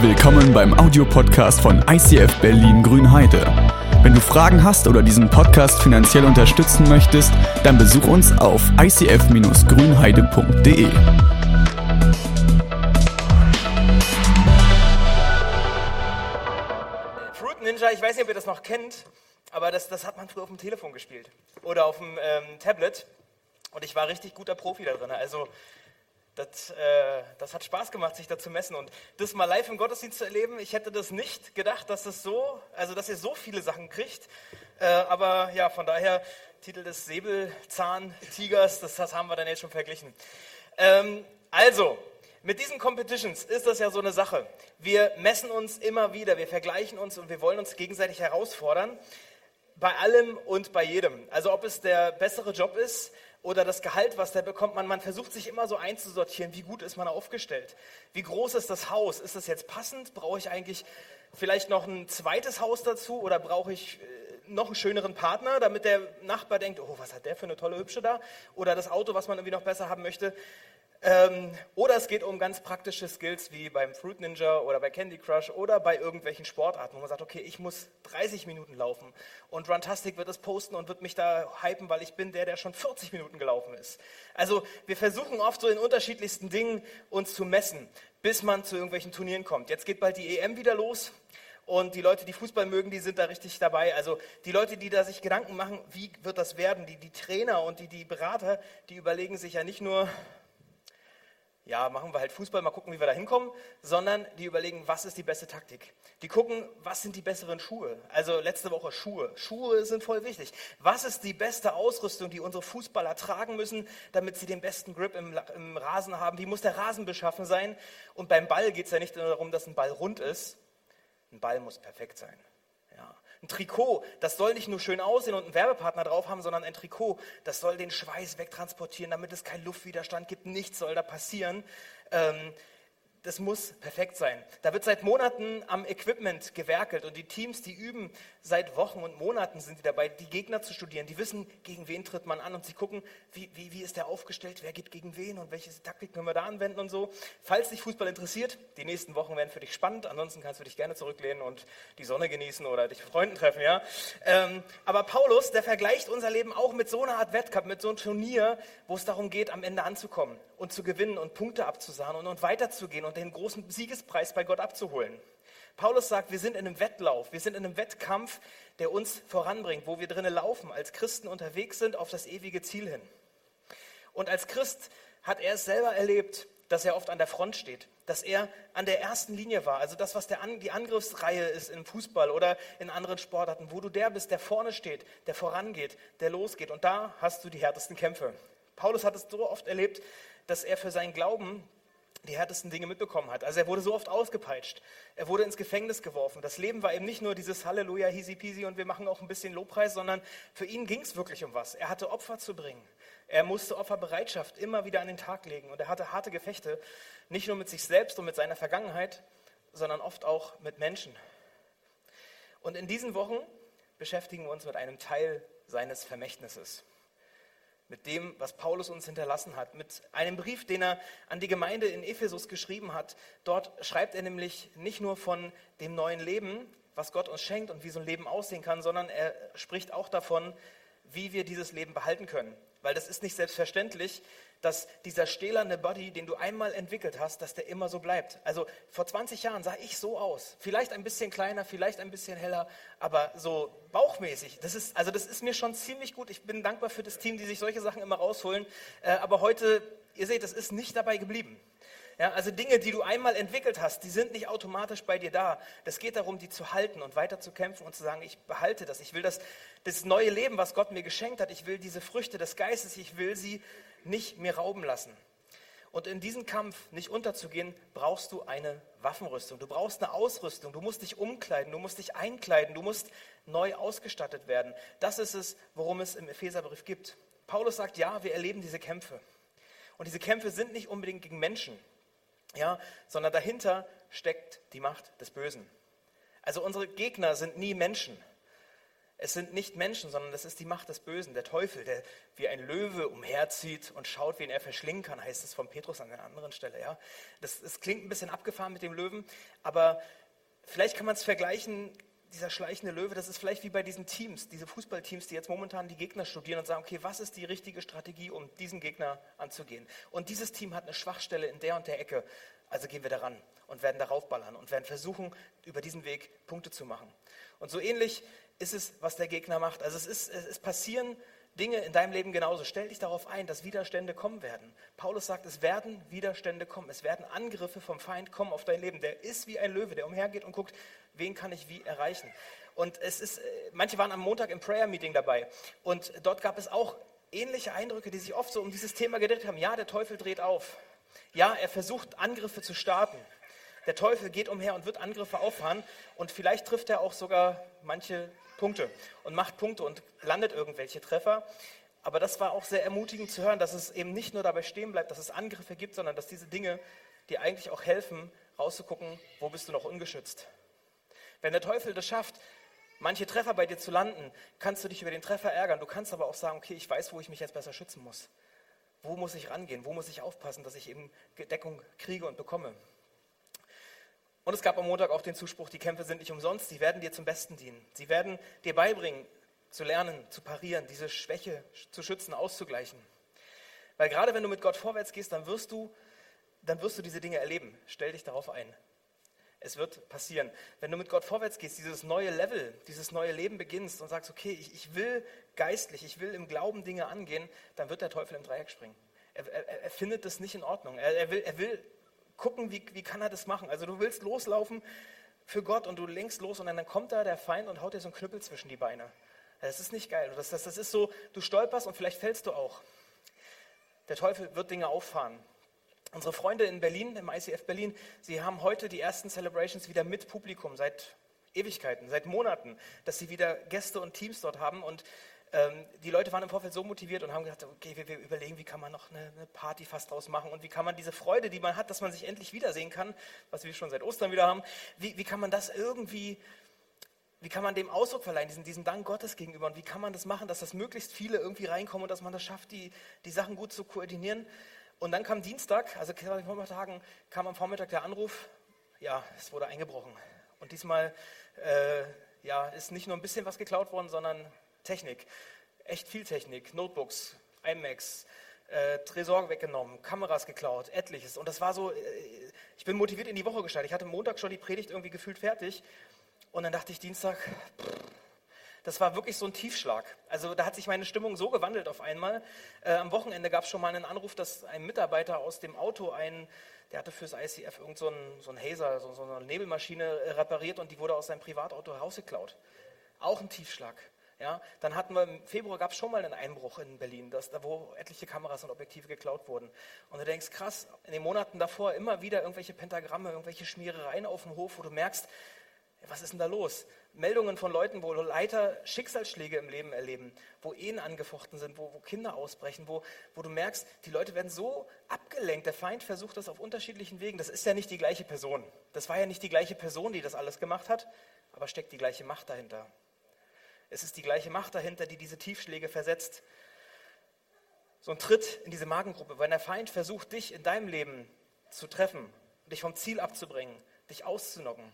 Willkommen beim Audiopodcast von ICF Berlin Grünheide. Wenn du Fragen hast oder diesen Podcast finanziell unterstützen möchtest, dann besuch uns auf icf-grünheide.de. Fruit Ninja, ich weiß nicht, ob ihr das noch kennt, aber das, das hat man früher auf dem Telefon gespielt oder auf dem ähm, Tablet. Und ich war richtig guter Profi da drin. Also das, äh, das, hat Spaß gemacht, sich da zu messen. Und das mal live im Gottesdienst zu erleben, ich hätte das nicht gedacht, dass das so, also dass ihr so viele Sachen kriegt. Äh, aber ja, von daher, Titel des Säbelzahntigers, das, das haben wir dann jetzt schon verglichen. Ähm, also, mit diesen Competitions ist das ja so eine Sache. Wir messen uns immer wieder, wir vergleichen uns und wir wollen uns gegenseitig herausfordern. Bei allem und bei jedem. Also ob es der bessere Job ist, oder das Gehalt, was der bekommt. Man, man versucht sich immer so einzusortieren, wie gut ist man aufgestellt. Wie groß ist das Haus? Ist das jetzt passend? Brauche ich eigentlich vielleicht noch ein zweites Haus dazu oder brauche ich äh, noch einen schöneren Partner, damit der Nachbar denkt, oh, was hat der für eine tolle Hübsche da? Oder das Auto, was man irgendwie noch besser haben möchte. Ähm, oder es geht um ganz praktische Skills wie beim Fruit Ninja oder bei Candy Crush oder bei irgendwelchen Sportarten, wo man sagt, okay, ich muss 30 Minuten laufen und Runtastic wird es posten und wird mich da hypen, weil ich bin der, der schon 40 Minuten gelaufen ist. Also wir versuchen oft so in unterschiedlichsten Dingen uns zu messen, bis man zu irgendwelchen Turnieren kommt. Jetzt geht bald die EM wieder los. Und die Leute, die Fußball mögen, die sind da richtig dabei. Also die Leute, die da sich Gedanken machen, wie wird das werden, die, die Trainer und die, die Berater, die überlegen sich ja nicht nur, ja, machen wir halt Fußball, mal gucken, wie wir da hinkommen, sondern die überlegen, was ist die beste Taktik. Die gucken, was sind die besseren Schuhe. Also letzte Woche Schuhe. Schuhe sind voll wichtig. Was ist die beste Ausrüstung, die unsere Fußballer tragen müssen, damit sie den besten Grip im, im Rasen haben? Wie muss der Rasen beschaffen sein? Und beim Ball geht es ja nicht nur darum, dass ein Ball rund ist. Ein Ball muss perfekt sein. Ein Trikot, das soll nicht nur schön aussehen und einen Werbepartner drauf haben, sondern ein Trikot, das soll den Schweiß wegtransportieren, damit es keinen Luftwiderstand gibt. Nichts soll da passieren. Ähm, das muss perfekt sein. Da wird seit Monaten am Equipment gewerkelt und die Teams, die üben seit Wochen und Monaten sind die dabei, die Gegner zu studieren. Die wissen, gegen wen tritt man an und sie gucken, wie, wie, wie ist der aufgestellt, wer geht gegen wen und welche Taktik können wir da anwenden und so. Falls dich Fußball interessiert, die nächsten Wochen werden für dich spannend. Ansonsten kannst du dich gerne zurücklehnen und die Sonne genießen oder dich mit Freunden treffen. Ja? Ähm, aber Paulus, der vergleicht unser Leben auch mit so einer Art Wettkampf, mit so einem Turnier, wo es darum geht, am Ende anzukommen und zu gewinnen und Punkte abzusahnen und, und weiterzugehen und den großen Siegespreis bei Gott abzuholen. Paulus sagt, wir sind in einem Wettlauf, wir sind in einem Wettkampf, der uns voranbringt, wo wir drinnen laufen, als Christen unterwegs sind auf das ewige Ziel hin. Und als Christ hat er es selber erlebt, dass er oft an der Front steht, dass er an der ersten Linie war. Also das, was der an, die Angriffsreihe ist im Fußball oder in anderen Sportarten, wo du der bist, der vorne steht, der vorangeht, der losgeht. Und da hast du die härtesten Kämpfe. Paulus hat es so oft erlebt, dass er für seinen Glauben die härtesten Dinge mitbekommen hat. Also er wurde so oft ausgepeitscht. Er wurde ins Gefängnis geworfen. Das Leben war eben nicht nur dieses Halleluja, easy peasy und wir machen auch ein bisschen Lobpreis, sondern für ihn ging es wirklich um was. Er hatte Opfer zu bringen. Er musste Opferbereitschaft immer wieder an den Tag legen und er hatte harte Gefechte, nicht nur mit sich selbst und mit seiner Vergangenheit, sondern oft auch mit Menschen. Und in diesen Wochen beschäftigen wir uns mit einem Teil seines Vermächtnisses mit dem, was Paulus uns hinterlassen hat, mit einem Brief, den er an die Gemeinde in Ephesus geschrieben hat. Dort schreibt er nämlich nicht nur von dem neuen Leben, was Gott uns schenkt und wie so ein Leben aussehen kann, sondern er spricht auch davon, wie wir dieses Leben behalten können. Weil das ist nicht selbstverständlich, dass dieser stählerne Body, den du einmal entwickelt hast, dass der immer so bleibt. Also vor 20 Jahren sah ich so aus. Vielleicht ein bisschen kleiner, vielleicht ein bisschen heller, aber so bauchmäßig. Das ist, also das ist mir schon ziemlich gut. Ich bin dankbar für das Team, die sich solche Sachen immer rausholen. Äh, aber heute, ihr seht, das ist nicht dabei geblieben. Ja, also Dinge, die du einmal entwickelt hast, die sind nicht automatisch bei dir da. Das geht darum, die zu halten und weiter zu kämpfen und zu sagen, ich behalte das. Ich will das, das neue Leben, was Gott mir geschenkt hat. Ich will diese Früchte des Geistes, ich will sie nicht mir rauben lassen. Und in diesen Kampf nicht unterzugehen, brauchst du eine Waffenrüstung. Du brauchst eine Ausrüstung. Du musst dich umkleiden, du musst dich einkleiden, du musst neu ausgestattet werden. Das ist es, worum es im Epheserbrief gibt. Paulus sagt, ja, wir erleben diese Kämpfe. Und diese Kämpfe sind nicht unbedingt gegen Menschen ja, sondern dahinter steckt die Macht des Bösen. Also unsere Gegner sind nie Menschen. Es sind nicht Menschen, sondern das ist die Macht des Bösen, der Teufel, der wie ein Löwe umherzieht und schaut, wen er verschlingen kann, heißt es von Petrus an einer anderen Stelle. Ja? Das, das klingt ein bisschen abgefahren mit dem Löwen, aber vielleicht kann man es vergleichen, dieser schleichende Löwe, das ist vielleicht wie bei diesen Teams, diese Fußballteams, die jetzt momentan die Gegner studieren und sagen, okay, was ist die richtige Strategie, um diesen Gegner anzugehen? Und dieses Team hat eine Schwachstelle in der und der Ecke, also gehen wir daran und werden darauf ballern und werden versuchen, über diesen Weg Punkte zu machen. Und so ähnlich ist es, was der Gegner macht. Also es, ist, es passieren Dinge in deinem Leben genauso. Stell dich darauf ein, dass Widerstände kommen werden. Paulus sagt, es werden Widerstände kommen. Es werden Angriffe vom Feind kommen auf dein Leben. Der ist wie ein Löwe, der umhergeht und guckt, wen kann ich wie erreichen. Und es ist, äh, manche waren am Montag im Prayer-Meeting dabei. Und dort gab es auch ähnliche Eindrücke, die sich oft so um dieses Thema gedreht haben. Ja, der Teufel dreht auf. Ja, er versucht Angriffe zu starten. Der Teufel geht umher und wird Angriffe auffahren. Und vielleicht trifft er auch sogar manche Punkte und macht Punkte und landet irgendwelche Treffer. Aber das war auch sehr ermutigend zu hören, dass es eben nicht nur dabei stehen bleibt, dass es Angriffe gibt, sondern dass diese Dinge, die eigentlich auch helfen, rauszugucken, wo bist du noch ungeschützt. Wenn der Teufel das schafft, manche Treffer bei dir zu landen, kannst du dich über den Treffer ärgern. Du kannst aber auch sagen, okay, ich weiß, wo ich mich jetzt besser schützen muss. Wo muss ich rangehen? Wo muss ich aufpassen, dass ich eben Deckung kriege und bekomme? Und es gab am Montag auch den Zuspruch, die Kämpfe sind nicht umsonst, sie werden dir zum Besten dienen. Sie werden dir beibringen, zu lernen, zu parieren, diese Schwäche zu schützen, auszugleichen. Weil gerade wenn du mit Gott vorwärts gehst, dann wirst du, dann wirst du diese Dinge erleben. Stell dich darauf ein. Es wird passieren. Wenn du mit Gott vorwärts gehst, dieses neue Level, dieses neue Leben beginnst und sagst, okay, ich, ich will geistlich, ich will im Glauben Dinge angehen, dann wird der Teufel im Dreieck springen. Er, er, er findet das nicht in Ordnung. Er, er, will, er will gucken, wie, wie kann er das machen. Also du willst loslaufen für Gott und du lenkst los und dann kommt da der Feind und haut dir so einen Knüppel zwischen die Beine. Das ist nicht geil. Das, das, das ist so, du stolperst und vielleicht fällst du auch. Der Teufel wird Dinge auffahren. Unsere Freunde in Berlin, im ICF Berlin, sie haben heute die ersten Celebrations wieder mit Publikum seit Ewigkeiten, seit Monaten, dass sie wieder Gäste und Teams dort haben und ähm, die Leute waren im Vorfeld so motiviert und haben gesagt, okay, wir, wir, überlegen, wie kann man noch eine, eine, Party fast draus machen und wie kann man diese Freude, die man hat, dass man sich endlich wiedersehen kann, was wir schon seit Ostern wieder haben, wie, wie kann man das irgendwie, wie kann man dem Ausdruck verleihen, diesen, diesen Dank Gottes gegenüber und wie kann man das machen, dass das möglichst viele irgendwie reinkommen und dass man das schafft, die, die Sachen gut zu koordinieren. Und dann kam Dienstag, also vor Vormittagen, kam am Vormittag der Anruf, ja, es wurde eingebrochen. Und diesmal äh, ja, ist nicht nur ein bisschen was geklaut worden, sondern Technik, echt viel Technik, Notebooks, iMacs, äh, Tresor weggenommen, Kameras geklaut, etliches. Und das war so, äh, ich bin motiviert in die Woche gestartet. Ich hatte Montag schon die Predigt irgendwie gefühlt fertig. Und dann dachte ich Dienstag, das war wirklich so ein Tiefschlag. Also da hat sich meine Stimmung so gewandelt auf einmal. Äh, am Wochenende gab es schon mal einen Anruf, dass ein Mitarbeiter aus dem Auto einen, der hatte fürs ICF irgend so einen, so einen Hazer, so, so eine Nebelmaschine repariert und die wurde aus seinem Privatauto rausgeklaut. Auch ein Tiefschlag. Ja, dann hatten wir im Februar gab es schon mal einen Einbruch in Berlin, dass, da wo etliche Kameras und Objektive geklaut wurden. Und du denkst, krass, in den Monaten davor immer wieder irgendwelche Pentagramme, irgendwelche Schmierereien auf dem Hof, wo du merkst, was ist denn da los? Meldungen von Leuten, wo Leiter Schicksalsschläge im Leben erleben, wo Ehen angefochten sind, wo, wo Kinder ausbrechen, wo, wo du merkst, die Leute werden so abgelenkt. Der Feind versucht das auf unterschiedlichen Wegen. Das ist ja nicht die gleiche Person. Das war ja nicht die gleiche Person, die das alles gemacht hat, aber steckt die gleiche Macht dahinter. Es ist die gleiche Macht dahinter, die diese Tiefschläge versetzt. So ein Tritt in diese Magengruppe, wenn der Feind versucht, dich in deinem Leben zu treffen, dich vom Ziel abzubringen, dich auszunocken.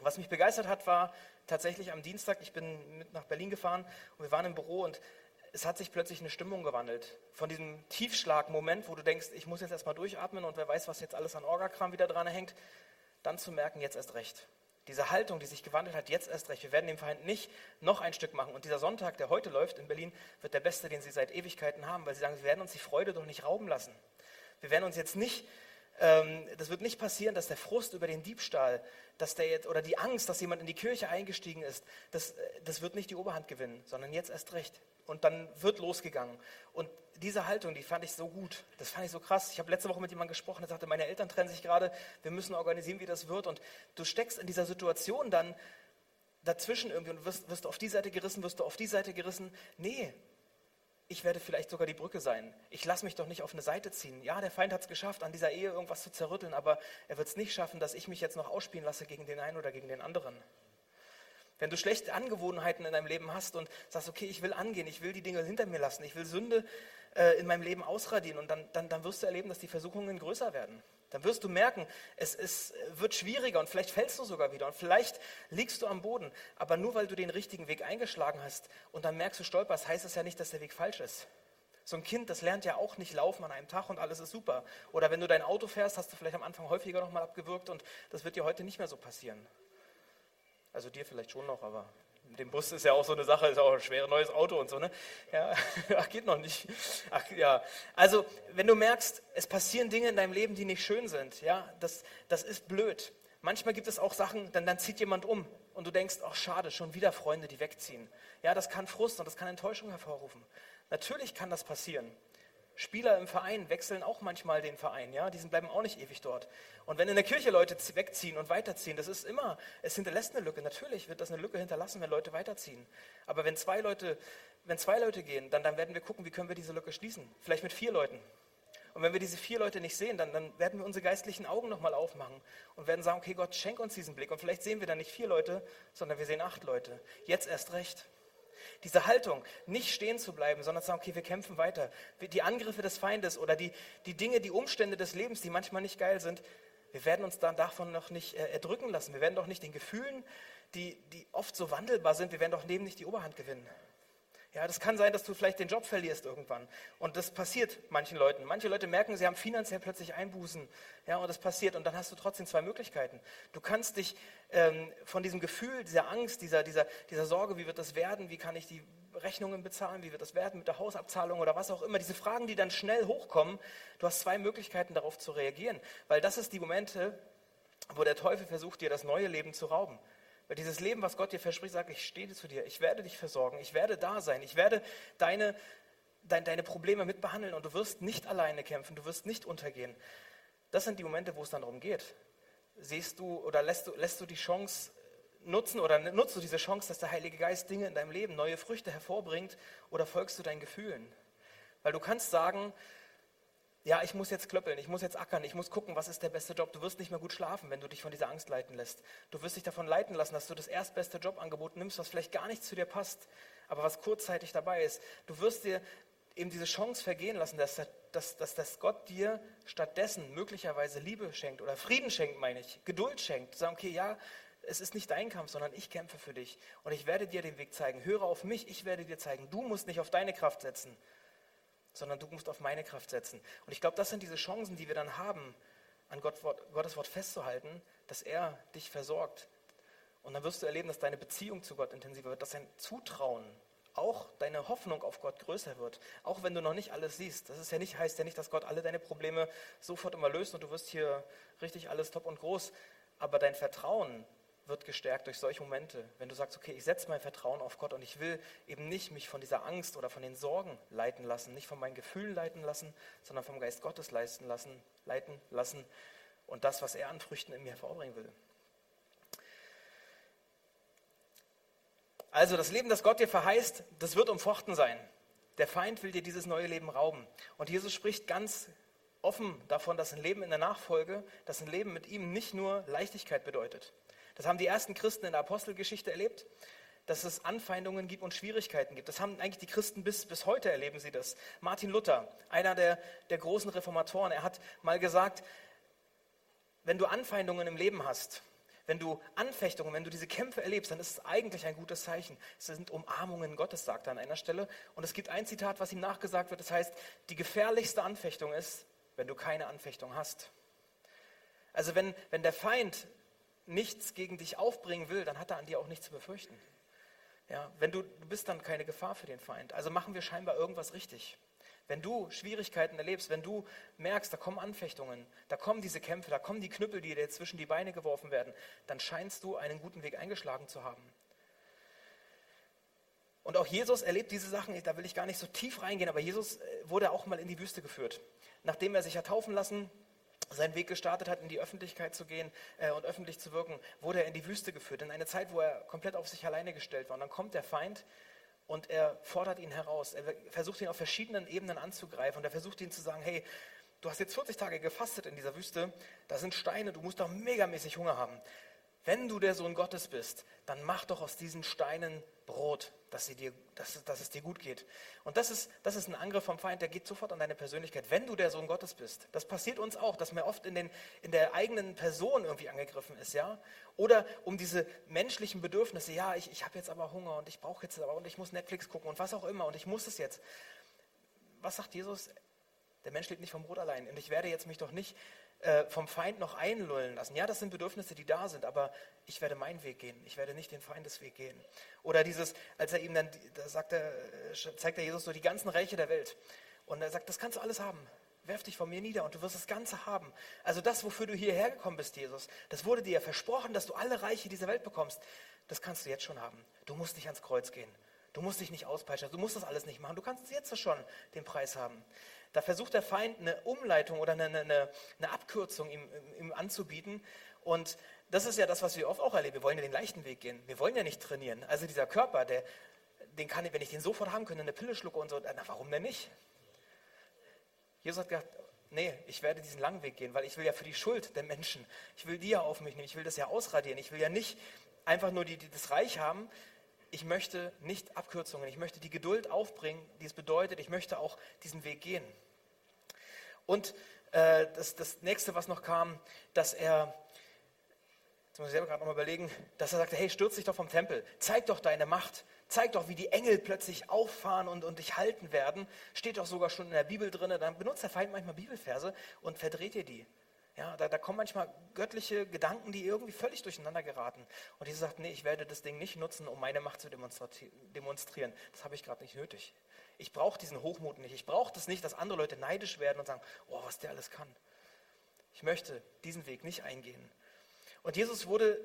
Was mich begeistert hat, war tatsächlich am Dienstag, ich bin mit nach Berlin gefahren und wir waren im Büro und es hat sich plötzlich eine Stimmung gewandelt. Von diesem Tiefschlagmoment, wo du denkst, ich muss jetzt erstmal durchatmen und wer weiß, was jetzt alles an Orgakram wieder dran hängt, dann zu merken, jetzt erst recht. Diese Haltung, die sich gewandelt hat, jetzt erst recht. Wir werden dem Feind nicht noch ein Stück machen. Und dieser Sonntag, der heute läuft in Berlin, wird der beste, den sie seit Ewigkeiten haben, weil sie sagen, wir werden uns die Freude doch nicht rauben lassen. Wir werden uns jetzt nicht, ähm, das wird nicht passieren, dass der Frust über den Diebstahl, dass der jetzt, oder die Angst, dass jemand in die Kirche eingestiegen ist, das, äh, das wird nicht die Oberhand gewinnen, sondern jetzt erst recht. Und dann wird losgegangen. Und diese Haltung, die fand ich so gut. Das fand ich so krass. Ich habe letzte Woche mit jemandem gesprochen, der sagte, meine Eltern trennen sich gerade, wir müssen organisieren, wie das wird. Und du steckst in dieser Situation dann dazwischen irgendwie und wirst, wirst du auf die Seite gerissen, wirst du auf die Seite gerissen. Nee, ich werde vielleicht sogar die Brücke sein. Ich lasse mich doch nicht auf eine Seite ziehen. Ja, der Feind hat es geschafft, an dieser Ehe irgendwas zu zerrütteln, aber er wird es nicht schaffen, dass ich mich jetzt noch ausspielen lasse gegen den einen oder gegen den anderen. Wenn du schlechte Angewohnheiten in deinem Leben hast und sagst, okay, ich will angehen, ich will die Dinge hinter mir lassen, ich will Sünde äh, in meinem Leben ausradieren und dann, dann, dann wirst du erleben, dass die Versuchungen größer werden. Dann wirst du merken, es, es wird schwieriger und vielleicht fällst du sogar wieder und vielleicht liegst du am Boden. Aber nur weil du den richtigen Weg eingeschlagen hast und dann merkst du stolperst, heißt das ja nicht, dass der Weg falsch ist. So ein Kind, das lernt ja auch nicht laufen an einem Tag und alles ist super. Oder wenn du dein Auto fährst, hast du vielleicht am Anfang häufiger nochmal abgewürgt und das wird dir heute nicht mehr so passieren. Also dir vielleicht schon noch, aber mit dem Bus ist ja auch so eine Sache, ist auch ein schweres neues Auto und so, ne? Ja, ach, geht noch nicht. Ach ja. Also, wenn du merkst, es passieren Dinge in deinem Leben, die nicht schön sind, ja, das, das ist blöd. Manchmal gibt es auch Sachen, dann, dann zieht jemand um und du denkst, ach schade, schon wieder Freunde, die wegziehen. Ja, das kann Frust und das kann Enttäuschung hervorrufen. Natürlich kann das passieren. Spieler im Verein wechseln auch manchmal den Verein, ja, die bleiben auch nicht ewig dort. Und wenn in der Kirche Leute wegziehen und weiterziehen, das ist immer, es hinterlässt eine Lücke. Natürlich wird das eine Lücke hinterlassen, wenn Leute weiterziehen. Aber wenn zwei Leute, wenn zwei Leute gehen, dann, dann werden wir gucken, wie können wir diese Lücke schließen. Vielleicht mit vier Leuten. Und wenn wir diese vier Leute nicht sehen, dann, dann werden wir unsere geistlichen Augen nochmal aufmachen und werden sagen, okay, Gott, schenk uns diesen Blick. Und vielleicht sehen wir dann nicht vier Leute, sondern wir sehen acht Leute. Jetzt erst recht. Diese Haltung, nicht stehen zu bleiben, sondern zu sagen, okay, wir kämpfen weiter. Die Angriffe des Feindes oder die, die Dinge, die Umstände des Lebens, die manchmal nicht geil sind, wir werden uns dann davon noch nicht äh, erdrücken lassen. Wir werden doch nicht den Gefühlen, die, die oft so wandelbar sind, wir werden doch neben nicht die Oberhand gewinnen. Ja, das kann sein, dass du vielleicht den Job verlierst irgendwann. Und das passiert manchen Leuten. Manche Leute merken, sie haben finanziell plötzlich Einbußen. Ja, und das passiert. Und dann hast du trotzdem zwei Möglichkeiten. Du kannst dich ähm, von diesem Gefühl, dieser Angst, dieser, dieser, dieser Sorge, wie wird das werden, wie kann ich die Rechnungen bezahlen, wie wird das werden mit der Hausabzahlung oder was auch immer, diese Fragen, die dann schnell hochkommen, du hast zwei Möglichkeiten darauf zu reagieren. Weil das ist die Momente, wo der Teufel versucht, dir das neue Leben zu rauben. Weil dieses Leben, was Gott dir verspricht, sagt, ich stehe zu dir, ich werde dich versorgen, ich werde da sein, ich werde deine, dein, deine Probleme mitbehandeln und du wirst nicht alleine kämpfen, du wirst nicht untergehen. Das sind die Momente, wo es dann darum geht. Siehst du oder lässt du, lässt du die Chance nutzen oder nutzt du diese Chance, dass der Heilige Geist Dinge in deinem Leben, neue Früchte hervorbringt oder folgst du deinen Gefühlen? Weil du kannst sagen, ja, ich muss jetzt klöppeln, ich muss jetzt ackern, ich muss gucken, was ist der beste Job. Du wirst nicht mehr gut schlafen, wenn du dich von dieser Angst leiten lässt. Du wirst dich davon leiten lassen, dass du das erstbeste Jobangebot nimmst, was vielleicht gar nicht zu dir passt, aber was kurzzeitig dabei ist. Du wirst dir eben diese Chance vergehen lassen, dass, dass, dass, dass Gott dir stattdessen möglicherweise Liebe schenkt oder Frieden schenkt, meine ich, Geduld schenkt. Sagen, okay, ja, es ist nicht dein Kampf, sondern ich kämpfe für dich und ich werde dir den Weg zeigen. Höre auf mich, ich werde dir zeigen. Du musst nicht auf deine Kraft setzen, sondern du musst auf meine Kraft setzen. Und ich glaube, das sind diese Chancen, die wir dann haben, an Gott, Gottes Wort festzuhalten, dass er dich versorgt. Und dann wirst du erleben, dass deine Beziehung zu Gott intensiver wird, dass dein Zutrauen, auch deine Hoffnung auf Gott größer wird. Auch wenn du noch nicht alles siehst. Das ist ja nicht, heißt ja nicht, dass Gott alle deine Probleme sofort immer löst und du wirst hier richtig alles top und groß. Aber dein Vertrauen wird gestärkt durch solche Momente, wenn du sagst, okay, ich setze mein Vertrauen auf Gott und ich will eben nicht mich von dieser Angst oder von den Sorgen leiten lassen, nicht von meinen Gefühlen leiten lassen, sondern vom Geist Gottes leisten lassen, leiten lassen und das, was er an Früchten in mir hervorbringen will. Also das Leben, das Gott dir verheißt, das wird umfochten sein. Der Feind will dir dieses neue Leben rauben. Und Jesus spricht ganz offen davon, dass ein Leben in der Nachfolge, dass ein Leben mit ihm nicht nur Leichtigkeit bedeutet. Das haben die ersten Christen in der Apostelgeschichte erlebt, dass es Anfeindungen gibt und Schwierigkeiten gibt. Das haben eigentlich die Christen bis, bis heute erleben sie das. Martin Luther, einer der, der großen Reformatoren, er hat mal gesagt, wenn du Anfeindungen im Leben hast, wenn du Anfechtungen, wenn du diese Kämpfe erlebst, dann ist es eigentlich ein gutes Zeichen. Es sind Umarmungen Gottes, sagt er an einer Stelle. Und es gibt ein Zitat, was ihm nachgesagt wird, das heißt, die gefährlichste Anfechtung ist, wenn du keine Anfechtung hast. Also wenn, wenn der Feind nichts gegen dich aufbringen will, dann hat er an dir auch nichts zu befürchten. Ja, wenn du, du bist dann keine Gefahr für den Feind. Also machen wir scheinbar irgendwas richtig. Wenn du Schwierigkeiten erlebst, wenn du merkst, da kommen Anfechtungen, da kommen diese Kämpfe, da kommen die Knüppel, die dir zwischen die Beine geworfen werden, dann scheinst du einen guten Weg eingeschlagen zu haben. Und auch Jesus erlebt diese Sachen, da will ich gar nicht so tief reingehen, aber Jesus äh, wurde auch mal in die Wüste geführt. Nachdem er sich hat taufen lassen, seinen Weg gestartet hat, in die Öffentlichkeit zu gehen äh, und öffentlich zu wirken, wurde er in die Wüste geführt, in eine Zeit, wo er komplett auf sich alleine gestellt war. Und dann kommt der Feind und er fordert ihn heraus. Er versucht ihn auf verschiedenen Ebenen anzugreifen und er versucht ihn zu sagen, hey, du hast jetzt 40 Tage gefastet in dieser Wüste, da sind Steine, du musst doch megamäßig Hunger haben. Wenn du der Sohn Gottes bist, dann mach doch aus diesen Steinen Brot, dass, dir, dass, dass, es dir gut geht. Und das ist, das ist ein Angriff vom Feind, der geht sofort an deine Persönlichkeit, wenn du der Sohn Gottes bist. Das passiert uns auch, dass man oft in, den, in der eigenen Person irgendwie angegriffen ist, ja. Oder um diese menschlichen Bedürfnisse, ja, ich, ich habe jetzt aber Hunger und ich brauche jetzt aber und ich muss Netflix gucken und was auch immer und ich muss es jetzt. Was sagt Jesus? Der Mensch lebt nicht vom Brot allein. Und ich werde jetzt mich doch nicht äh, vom Feind noch einlullen lassen. Ja, das sind Bedürfnisse, die da sind, aber ich werde meinen Weg gehen. Ich werde nicht den Feindesweg gehen. Oder dieses, als er ihm dann, da sagt er, äh, zeigt er Jesus so die ganzen Reiche der Welt. Und er sagt, das kannst du alles haben. Werf dich von mir nieder und du wirst das Ganze haben. Also das, wofür du hierher gekommen bist, Jesus, das wurde dir ja versprochen, dass du alle Reiche dieser Welt bekommst. Das kannst du jetzt schon haben. Du musst nicht ans Kreuz gehen. Du musst dich nicht auspeitschen. Du musst das alles nicht machen. Du kannst jetzt schon den Preis haben. Da versucht der Feind eine Umleitung oder eine, eine, eine Abkürzung ihm, ihm anzubieten. Und das ist ja das, was wir oft auch erleben. Wir wollen ja den leichten Weg gehen. Wir wollen ja nicht trainieren. Also dieser Körper, der, den kann wenn ich den sofort haben könnte, eine Pille schlucke und so, na, warum denn nicht? Jesus hat gesagt, nee, ich werde diesen langen Weg gehen, weil ich will ja für die Schuld der Menschen, ich will die ja auf mich nehmen, ich will das ja ausradieren, ich will ja nicht einfach nur die, die das Reich haben, ich möchte nicht Abkürzungen, ich möchte die Geduld aufbringen, die es bedeutet, ich möchte auch diesen Weg gehen. Und äh, das, das nächste, was noch kam, dass er, jetzt muss ich selber gerade nochmal überlegen, dass er sagte, hey, stürz dich doch vom Tempel, zeig doch deine Macht, zeig doch, wie die Engel plötzlich auffahren und, und dich halten werden. Steht doch sogar schon in der Bibel drin, dann benutzt der Feind manchmal Bibelverse und verdreht dir die. Ja, da, da, kommen manchmal göttliche Gedanken, die irgendwie völlig durcheinander geraten. Und Jesus sagt, nee, ich werde das Ding nicht nutzen, um meine Macht zu demonstrieren. Das habe ich gerade nicht nötig. Ich brauche diesen Hochmut nicht. Ich brauche das nicht, dass andere Leute neidisch werden und sagen, oh, was der alles kann. Ich möchte diesen Weg nicht eingehen. Und Jesus wurde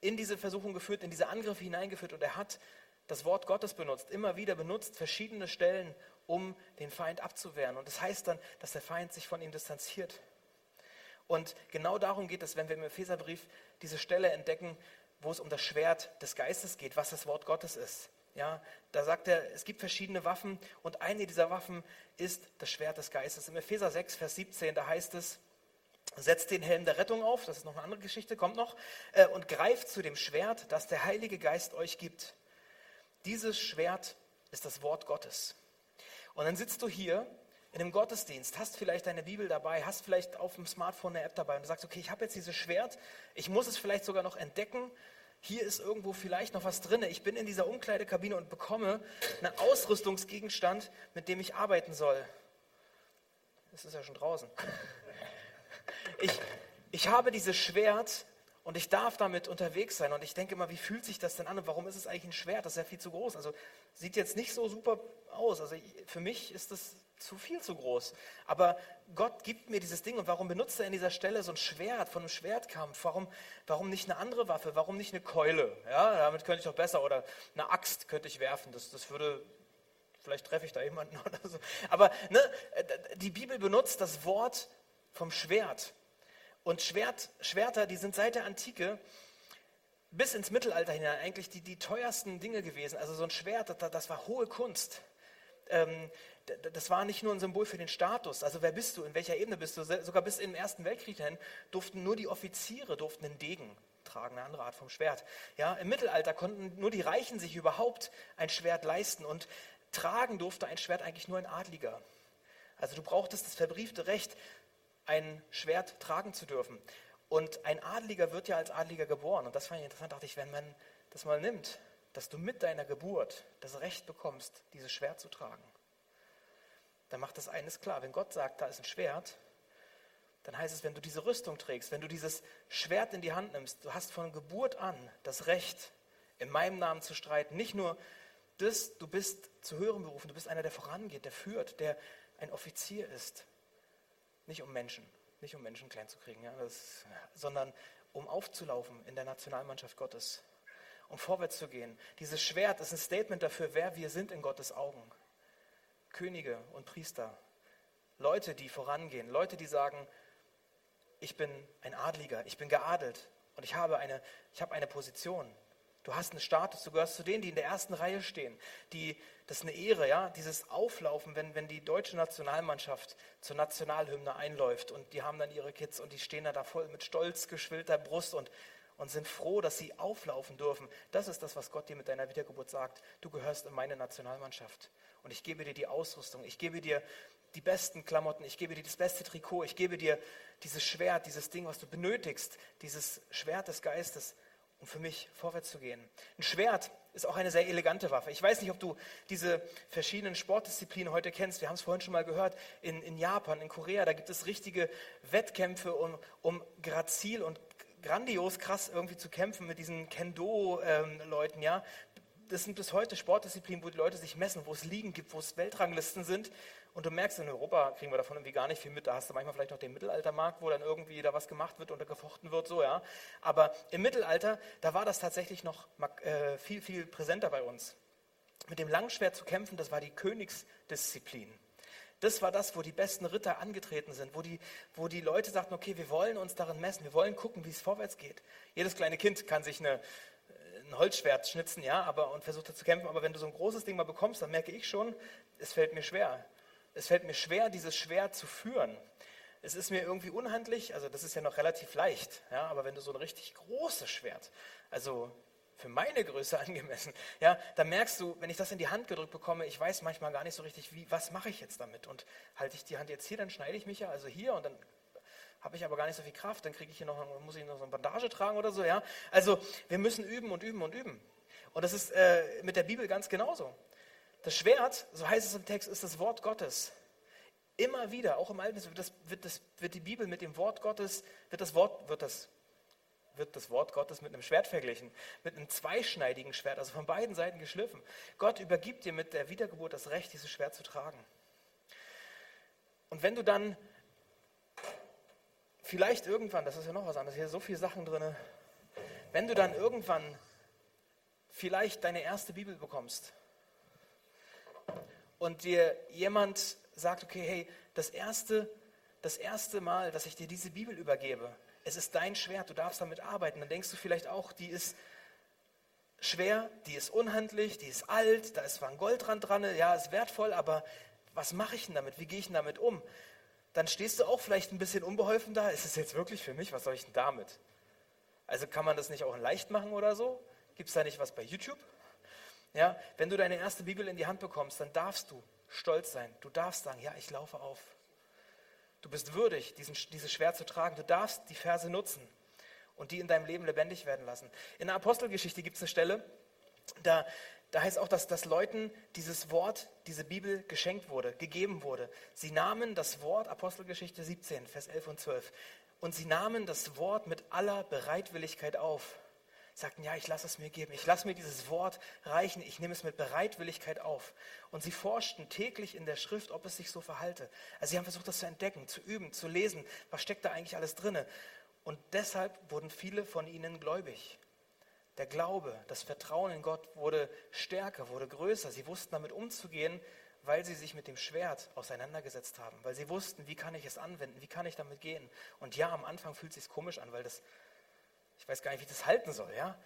in diese Versuchung geführt, in diese Angriffe hineingeführt und er hat das Wort Gottes benutzt, immer wieder benutzt, verschiedene Stellen, um den Feind abzuwehren. Und das heißt dann, dass der Feind sich von ihm distanziert. Und genau darum geht es, wenn wir im Epheserbrief diese Stelle entdecken, wo es um das Schwert des Geistes geht, was das Wort Gottes ist. Ja, da sagt er, es gibt verschiedene Waffen und eine dieser Waffen ist das Schwert des Geistes. Im Epheser 6, Vers 17, da heißt es, setzt den Helm der Rettung auf, das ist noch eine andere Geschichte, kommt noch, äh, und greift zu dem Schwert, das der Heilige Geist euch gibt. Dieses Schwert ist das Wort Gottes. Und dann sitzt du hier in einem Gottesdienst, hast vielleicht deine Bibel dabei, hast vielleicht auf dem Smartphone eine App dabei und du sagst, okay, ich habe jetzt dieses Schwert, ich muss es vielleicht sogar noch entdecken hier ist irgendwo vielleicht noch was drin. Ich bin in dieser Umkleidekabine und bekomme einen Ausrüstungsgegenstand, mit dem ich arbeiten soll. Das ist ja schon draußen. Ich, ich habe dieses Schwert und ich darf damit unterwegs sein. Und ich denke immer, wie fühlt sich das denn an und warum ist es eigentlich ein Schwert? Das ist ja viel zu groß. Also sieht jetzt nicht so super aus. Also für mich ist das zu viel zu groß. Aber Gott gibt mir dieses Ding und warum benutzt er in dieser Stelle so ein Schwert von einem Schwertkampf? Warum, warum nicht eine andere Waffe? Warum nicht eine Keule? Ja, damit könnte ich doch besser oder eine Axt könnte ich werfen. Das, das würde, vielleicht treffe ich da jemanden oder so. Aber ne, die Bibel benutzt das Wort vom Schwert. Und Schwert, Schwerter, die sind seit der Antike bis ins Mittelalter hinein eigentlich die, die teuersten Dinge gewesen. Also so ein Schwert, das, das war hohe Kunst. Ähm, das war nicht nur ein Symbol für den Status, also wer bist du, in welcher Ebene bist du, sogar bis im Ersten Weltkrieg dahin durften nur die Offiziere durften einen Degen tragen, eine andere Art vom Schwert. Ja, Im Mittelalter konnten nur die Reichen sich überhaupt ein Schwert leisten und tragen durfte ein Schwert eigentlich nur ein Adliger. Also du brauchtest das verbriefte Recht, ein Schwert tragen zu dürfen. Und ein Adliger wird ja als Adliger geboren. Und das fand ich interessant, dachte ich, wenn man das mal nimmt, dass du mit deiner Geburt das Recht bekommst, dieses Schwert zu tragen dann macht das eines klar. Wenn Gott sagt, da ist ein Schwert, dann heißt es, wenn du diese Rüstung trägst, wenn du dieses Schwert in die Hand nimmst, du hast von Geburt an das Recht, in meinem Namen zu streiten. Nicht nur das, du bist zu höheren berufen, du bist einer, der vorangeht, der führt, der ein Offizier ist. Nicht um Menschen, nicht um Menschen klein zu kriegen, ja, das, sondern um aufzulaufen in der Nationalmannschaft Gottes, um vorwärts zu gehen. Dieses Schwert ist ein Statement dafür, wer wir sind in Gottes Augen. Könige und Priester, Leute, die vorangehen, Leute, die sagen, ich bin ein Adliger, ich bin geadelt und ich habe eine, ich habe eine Position. Du hast einen Status, du gehörst zu denen, die in der ersten Reihe stehen. Die, das ist eine Ehre, ja, dieses Auflaufen, wenn, wenn die deutsche Nationalmannschaft zur Nationalhymne einläuft und die haben dann ihre Kids und die stehen da, da voll mit stolz geschwillter Brust und, und sind froh, dass sie auflaufen dürfen. Das ist das, was Gott dir mit deiner Wiedergeburt sagt. Du gehörst in meine Nationalmannschaft und ich gebe dir die Ausrüstung, ich gebe dir die besten Klamotten, ich gebe dir das beste Trikot, ich gebe dir dieses Schwert, dieses Ding, was du benötigst, dieses Schwert des Geistes, um für mich vorwärts zu gehen. Ein Schwert ist auch eine sehr elegante Waffe. Ich weiß nicht, ob du diese verschiedenen Sportdisziplinen heute kennst. Wir haben es vorhin schon mal gehört. In, in Japan, in Korea, da gibt es richtige Wettkämpfe, um, um grazil und grandios krass irgendwie zu kämpfen mit diesen Kendo-Leuten, ähm, ja. Das sind bis heute Sportdisziplinen, wo die Leute sich messen, wo es Ligen gibt, wo es Weltranglisten sind. Und du merkst, in Europa kriegen wir davon irgendwie gar nicht viel mit. Da hast du manchmal vielleicht noch den Mittelaltermarkt, wo dann irgendwie da was gemacht wird oder gefochten wird, so, ja. Aber im Mittelalter, da war das tatsächlich noch äh, viel, viel präsenter bei uns. Mit dem Langschwert zu kämpfen, das war die Königsdisziplin. Das war das, wo die besten Ritter angetreten sind, wo die, wo die Leute sagten, okay, wir wollen uns darin messen, wir wollen gucken, wie es vorwärts geht. Jedes kleine Kind kann sich eine, ein Holzschwert schnitzen, ja, aber, und versucht zu kämpfen, aber wenn du so ein großes Ding mal bekommst, dann merke ich schon, es fällt mir schwer. Es fällt mir schwer, dieses Schwert zu führen. Es ist mir irgendwie unhandlich, also das ist ja noch relativ leicht, ja, aber wenn du so ein richtig großes Schwert, also für meine Größe angemessen, ja, dann merkst du, wenn ich das in die Hand gedrückt bekomme, ich weiß manchmal gar nicht so richtig, wie, was mache ich jetzt damit? Und halte ich die Hand jetzt hier, dann schneide ich mich ja also hier und dann habe ich aber gar nicht so viel Kraft, dann kriege ich hier noch, muss ich noch so eine Bandage tragen oder so, ja. Also wir müssen üben und üben und üben. Und das ist äh, mit der Bibel ganz genauso. Das Schwert, so heißt es im Text, ist das Wort Gottes. Immer wieder, auch im Alten wird, das, wird, das, wird die Bibel mit dem Wort Gottes, wird das Wort, wird das wird das Wort Gottes mit einem Schwert verglichen, mit einem zweischneidigen Schwert, also von beiden Seiten geschliffen. Gott übergibt dir mit der Wiedergeburt das Recht, dieses Schwert zu tragen. Und wenn du dann vielleicht irgendwann, das ist ja noch was anderes, hier so viele Sachen drin, wenn du dann irgendwann vielleicht deine erste Bibel bekommst und dir jemand sagt, okay, hey, das erste, das erste Mal, dass ich dir diese Bibel übergebe, es ist dein Schwert, du darfst damit arbeiten. Dann denkst du vielleicht auch, die ist schwer, die ist unhandlich, die ist alt, da ist zwar ein Goldrand dran, ja, ist wertvoll, aber was mache ich denn damit? Wie gehe ich denn damit um? Dann stehst du auch vielleicht ein bisschen unbeholfen da. Ist es jetzt wirklich für mich? Was soll ich denn damit? Also kann man das nicht auch leicht machen oder so? Gibt es da nicht was bei YouTube? Ja, wenn du deine erste Bibel in die Hand bekommst, dann darfst du stolz sein. Du darfst sagen, ja, ich laufe auf. Du bist würdig, diesen, dieses Schwert zu tragen. Du darfst die Verse nutzen und die in deinem Leben lebendig werden lassen. In der Apostelgeschichte gibt es eine Stelle, da, da heißt auch, dass, dass Leuten dieses Wort, diese Bibel geschenkt wurde, gegeben wurde. Sie nahmen das Wort, Apostelgeschichte 17, Vers 11 und 12, und sie nahmen das Wort mit aller Bereitwilligkeit auf sagten, ja, ich lasse es mir geben, ich lasse mir dieses Wort reichen, ich nehme es mit Bereitwilligkeit auf. Und sie forschten täglich in der Schrift, ob es sich so verhalte. Also sie haben versucht, das zu entdecken, zu üben, zu lesen, was steckt da eigentlich alles drinne. Und deshalb wurden viele von ihnen gläubig. Der Glaube, das Vertrauen in Gott wurde stärker, wurde größer. Sie wussten damit umzugehen, weil sie sich mit dem Schwert auseinandergesetzt haben, weil sie wussten, wie kann ich es anwenden, wie kann ich damit gehen. Und ja, am Anfang fühlt es sich komisch an, weil das ich weiß gar nicht, wie ich das halten soll, ja.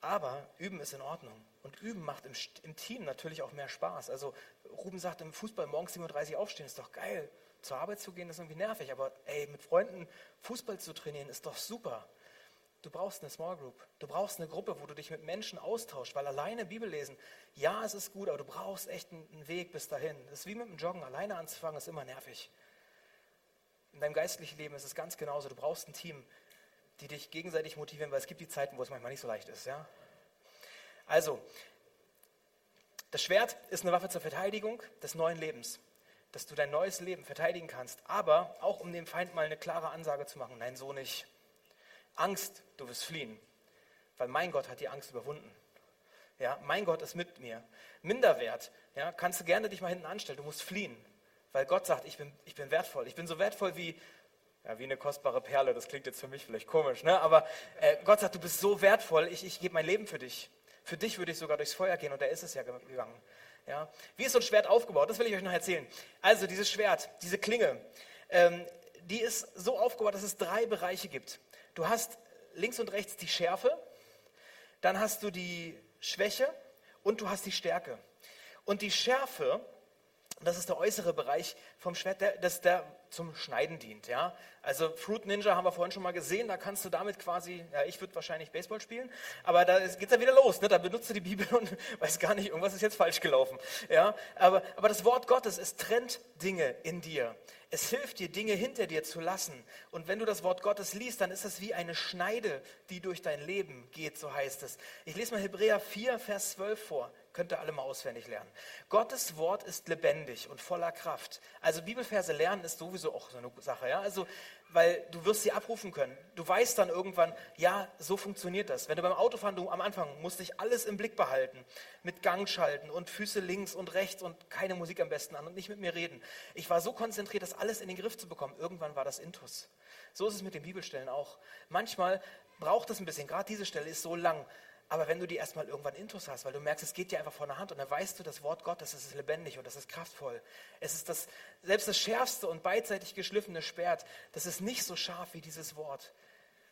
Aber üben ist in Ordnung. Und üben macht im, im Team natürlich auch mehr Spaß. Also Ruben sagt im Fußball morgens 37 aufstehen, ist doch geil. Zur Arbeit zu gehen ist irgendwie nervig, aber ey, mit Freunden Fußball zu trainieren ist doch super. Du brauchst eine Small Group. Du brauchst eine Gruppe, wo du dich mit Menschen austauschst, weil alleine Bibel lesen, ja, es ist gut, aber du brauchst echt einen Weg bis dahin. Das ist wie mit dem Joggen. Alleine anzufangen ist immer nervig. In deinem geistlichen Leben ist es ganz genauso. Du brauchst ein Team, die dich gegenseitig motivieren, weil es gibt die Zeiten, wo es manchmal nicht so leicht ist. Ja? Also, das Schwert ist eine Waffe zur Verteidigung des neuen Lebens, dass du dein neues Leben verteidigen kannst, aber auch um dem Feind mal eine klare Ansage zu machen, nein, so nicht. Angst, du wirst fliehen, weil mein Gott hat die Angst überwunden. Ja, mein Gott ist mit mir. Minderwert, ja, kannst du gerne dich mal hinten anstellen, du musst fliehen, weil Gott sagt, ich bin, ich bin wertvoll. Ich bin so wertvoll wie ja, wie eine kostbare Perle, das klingt jetzt für mich vielleicht komisch, ne? aber äh, Gott sagt, du bist so wertvoll, ich, ich gebe mein Leben für dich. Für dich würde ich sogar durchs Feuer gehen und da ist es ja gegangen. Ja? Wie ist so ein Schwert aufgebaut? Das will ich euch noch erzählen. Also dieses Schwert, diese Klinge, ähm, die ist so aufgebaut, dass es drei Bereiche gibt. Du hast links und rechts die Schärfe, dann hast du die Schwäche und du hast die Stärke. Und die Schärfe, das ist der äußere Bereich vom Schwert, das, der zum Schneiden dient. Ja? Also Fruit Ninja haben wir vorhin schon mal gesehen, da kannst du damit quasi, ja, ich würde wahrscheinlich Baseball spielen, aber da geht es ja wieder los. Ne? Da benutzt du die Bibel und weiß gar nicht, irgendwas ist jetzt falsch gelaufen. Ja? Aber, aber das Wort Gottes, es trennt Dinge in dir. Es hilft dir, Dinge hinter dir zu lassen. Und wenn du das Wort Gottes liest, dann ist es wie eine Schneide, die durch dein Leben geht, so heißt es. Ich lese mal Hebräer 4, Vers 12 vor. Könnt ihr alle mal auswendig lernen. Gottes Wort ist lebendig und voller Kraft. Also Bibelverse lernen ist sowieso auch so eine Sache. Ja? Also, weil du wirst sie abrufen können. Du weißt dann irgendwann, ja, so funktioniert das. Wenn du beim Autofahren, du am Anfang musst dich alles im Blick behalten. Mit Gang schalten und Füße links und rechts und keine Musik am besten an und nicht mit mir reden. Ich war so konzentriert, das alles in den Griff zu bekommen. Irgendwann war das Intus. So ist es mit den Bibelstellen auch. Manchmal braucht es ein bisschen. Gerade diese Stelle ist so lang. Aber wenn du die erstmal irgendwann Intus hast, weil du merkst, es geht dir einfach von der Hand und dann weißt du, das Wort Gottes, das ist lebendig und das ist kraftvoll. Es ist das, selbst das schärfste und beidseitig geschliffene Schwert, das ist nicht so scharf wie dieses Wort.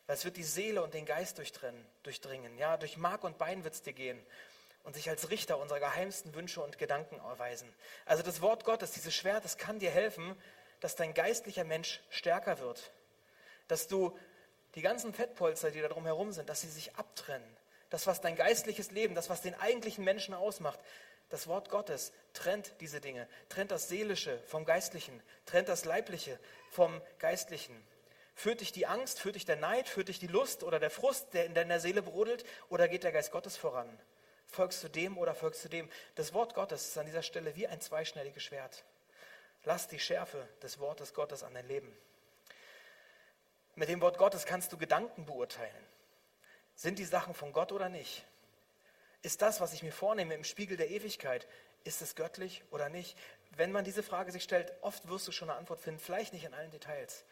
Weil es wird die Seele und den Geist durchdringen. Ja, durch Mark und Bein wird es dir gehen und sich als Richter unserer geheimsten Wünsche und Gedanken erweisen. Also das Wort Gottes, dieses Schwert, das kann dir helfen, dass dein geistlicher Mensch stärker wird. Dass du die ganzen Fettpolster, die da drum herum sind, dass sie sich abtrennen das, was dein geistliches Leben, das, was den eigentlichen Menschen ausmacht, das Wort Gottes trennt diese Dinge, trennt das Seelische vom Geistlichen, trennt das Leibliche vom Geistlichen. Führt dich die Angst, führt dich der Neid, führt dich die Lust oder der Frust, der in deiner Seele brodelt, oder geht der Geist Gottes voran? Folgst du dem oder folgst du dem? Das Wort Gottes ist an dieser Stelle wie ein zweischneidiges Schwert. Lass die Schärfe des Wortes Gottes an dein Leben. Mit dem Wort Gottes kannst du Gedanken beurteilen. Sind die Sachen von Gott oder nicht? Ist das, was ich mir vornehme im Spiegel der Ewigkeit, ist es göttlich oder nicht? Wenn man diese Frage sich stellt, oft wirst du schon eine Antwort finden, vielleicht nicht in allen Details.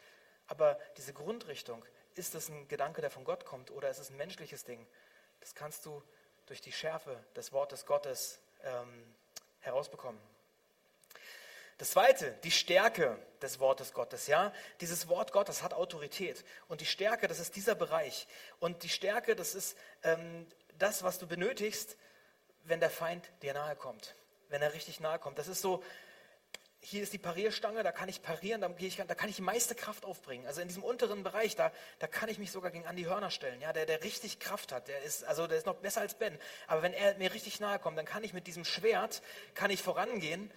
Aber diese Grundrichtung, ist es ein Gedanke, der von Gott kommt oder ist es ein menschliches Ding? Das kannst du durch die Schärfe des Wortes Gottes ähm, herausbekommen. Das zweite, die Stärke des Wortes Gottes. Ja, dieses Wort Gottes hat Autorität und die Stärke, das ist dieser Bereich. Und die Stärke, das ist ähm, das, was du benötigst, wenn der Feind dir nahe kommt, wenn er richtig nahe kommt. Das ist so, hier ist die Parierstange, da kann ich parieren, da, ich, da kann ich die meiste Kraft aufbringen. Also in diesem unteren Bereich, da, da kann ich mich sogar gegen Andi Hörner stellen, ja, der, der richtig Kraft hat. Der ist, also der ist noch besser als Ben. Aber wenn er mir richtig nahe kommt, dann kann ich mit diesem Schwert, kann ich vorangehen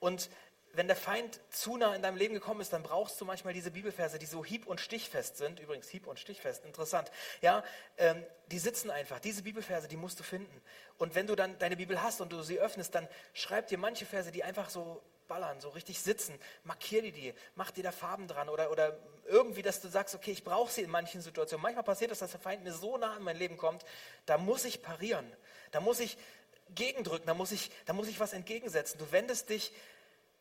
und wenn der Feind zu nah in deinem Leben gekommen ist, dann brauchst du manchmal diese Bibelverse, die so hieb- und stichfest sind. Übrigens, hieb- und stichfest, interessant. Ja, ähm, die sitzen einfach. Diese Bibelverse, die musst du finden. Und wenn du dann deine Bibel hast und du sie öffnest, dann schreib dir manche Verse, die einfach so ballern, so richtig sitzen. Markier die dir, mach dir da Farben dran oder, oder irgendwie, dass du sagst, okay, ich brauche sie in manchen Situationen. Manchmal passiert es, dass der Feind mir so nah in mein Leben kommt, da muss ich parieren. Da muss ich gegendrücken, da muss ich, da muss ich was entgegensetzen. Du wendest dich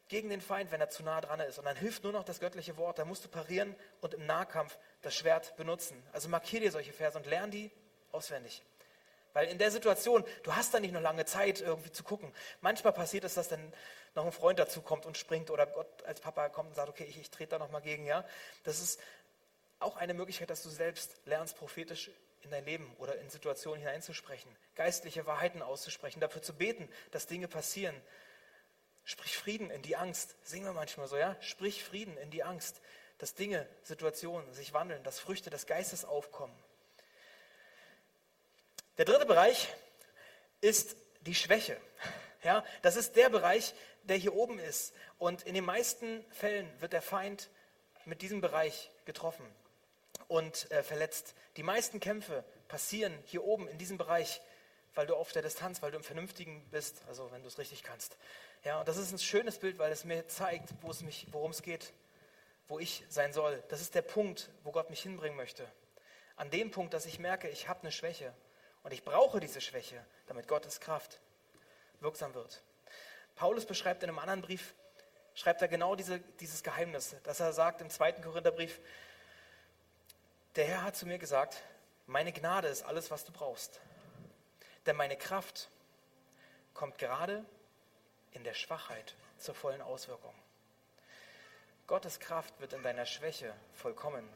gegen den Feind, wenn er zu nah dran ist. Und dann hilft nur noch das göttliche Wort. Da musst du parieren und im Nahkampf das Schwert benutzen. Also markier dir solche Verse und lern die auswendig. Weil in der Situation, du hast da nicht noch lange Zeit, irgendwie zu gucken. Manchmal passiert es, dass dann noch ein Freund dazu kommt und springt oder Gott als Papa kommt und sagt, okay, ich, ich trete da nochmal gegen. Ja? Das ist auch eine Möglichkeit, dass du selbst lernst, prophetisch in dein Leben oder in Situationen hineinzusprechen, geistliche Wahrheiten auszusprechen, dafür zu beten, dass Dinge passieren, Sprich Frieden in die Angst. Singen wir manchmal so, ja? Sprich Frieden in die Angst, dass Dinge, Situationen sich wandeln, dass Früchte des Geistes aufkommen. Der dritte Bereich ist die Schwäche. Ja, das ist der Bereich, der hier oben ist. Und in den meisten Fällen wird der Feind mit diesem Bereich getroffen und äh, verletzt. Die meisten Kämpfe passieren hier oben in diesem Bereich, weil du auf der Distanz, weil du im Vernünftigen bist, also wenn du es richtig kannst. Ja, und das ist ein schönes Bild, weil es mir zeigt, worum es geht, wo ich sein soll. Das ist der Punkt, wo Gott mich hinbringen möchte. An dem Punkt, dass ich merke, ich habe eine Schwäche und ich brauche diese Schwäche, damit Gottes Kraft wirksam wird. Paulus beschreibt in einem anderen Brief, schreibt er genau diese, dieses Geheimnis, dass er sagt im zweiten Korintherbrief, der Herr hat zu mir gesagt, meine Gnade ist alles, was du brauchst. Denn meine Kraft kommt gerade in der Schwachheit zur vollen Auswirkung. Gottes Kraft wird in deiner Schwäche vollkommen.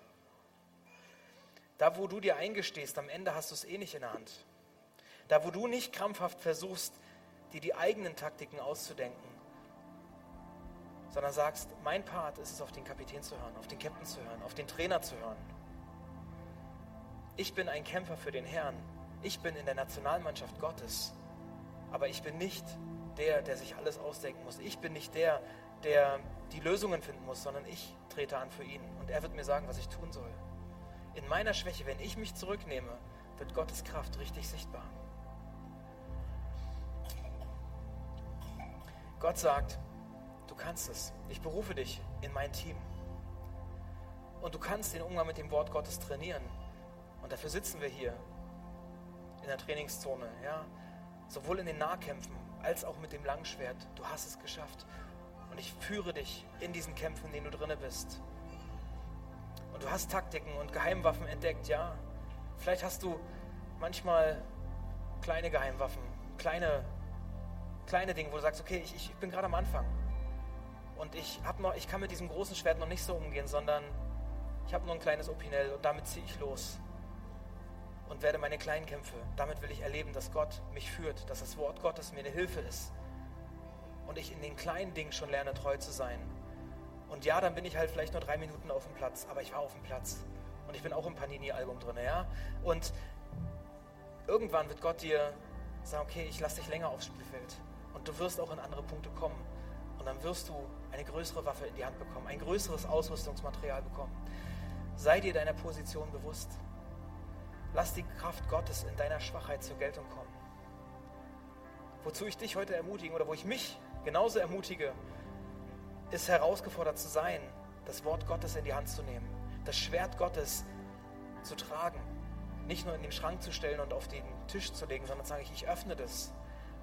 Da, wo du dir eingestehst, am Ende hast du es eh nicht in der Hand. Da, wo du nicht krampfhaft versuchst, dir die eigenen Taktiken auszudenken, sondern sagst, mein Part ist es, auf den Kapitän zu hören, auf den Captain zu hören, auf den Trainer zu hören. Ich bin ein Kämpfer für den Herrn. Ich bin in der Nationalmannschaft Gottes. Aber ich bin nicht der, der sich alles ausdenken muss. Ich bin nicht der, der die Lösungen finden muss, sondern ich trete an für ihn. Und er wird mir sagen, was ich tun soll. In meiner Schwäche, wenn ich mich zurücknehme, wird Gottes Kraft richtig sichtbar. Gott sagt, du kannst es. Ich berufe dich in mein Team. Und du kannst den Umgang mit dem Wort Gottes trainieren. Und dafür sitzen wir hier in der Trainingszone, ja, sowohl in den Nahkämpfen als auch mit dem Langschwert. Du hast es geschafft. Und ich führe dich in diesen Kämpfen, in denen du drinne bist. Und du hast Taktiken und Geheimwaffen entdeckt, ja. Vielleicht hast du manchmal kleine Geheimwaffen, kleine, kleine Dinge, wo du sagst, okay, ich, ich bin gerade am Anfang. Und ich, hab noch, ich kann mit diesem großen Schwert noch nicht so umgehen, sondern ich habe nur ein kleines Opinel und damit ziehe ich los und werde meine kleinen Kämpfe. Damit will ich erleben, dass Gott mich führt, dass das Wort Gottes mir eine Hilfe ist und ich in den kleinen Dingen schon lerne, treu zu sein. Und ja, dann bin ich halt vielleicht nur drei Minuten auf dem Platz, aber ich war auf dem Platz. Und ich bin auch im Panini-Album drin, ja. Und irgendwann wird Gott dir sagen, okay, ich lasse dich länger aufs Spielfeld. Und du wirst auch in andere Punkte kommen. Und dann wirst du eine größere Waffe in die Hand bekommen, ein größeres Ausrüstungsmaterial bekommen. Sei dir deiner Position bewusst. Lass die Kraft Gottes in deiner Schwachheit zur Geltung kommen. Wozu ich dich heute ermutigen oder wo ich mich genauso ermutige, ist herausgefordert zu sein, das Wort Gottes in die Hand zu nehmen, das Schwert Gottes zu tragen, nicht nur in den Schrank zu stellen und auf den Tisch zu legen, sondern zu sagen, ich öffne das.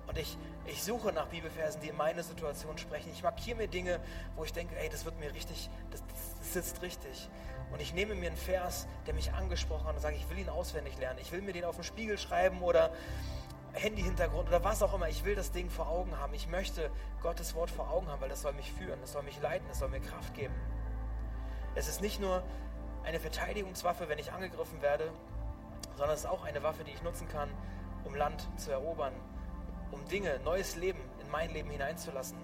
Und ich, ich suche nach Bibelversen, die in meine Situation sprechen. Ich markiere mir Dinge, wo ich denke, ey, das wird mir richtig, das, das sitzt richtig. Und ich nehme mir einen Vers, der mich angesprochen hat und sage, ich will ihn auswendig lernen. Ich will mir den auf den Spiegel schreiben oder Handy-Hintergrund oder was auch immer. Ich will das Ding vor Augen haben. Ich möchte Gottes Wort vor Augen haben, weil das soll mich führen, das soll mich leiten, das soll mir Kraft geben. Es ist nicht nur eine Verteidigungswaffe, wenn ich angegriffen werde, sondern es ist auch eine Waffe, die ich nutzen kann, um Land zu erobern, um Dinge, neues Leben in mein Leben hineinzulassen,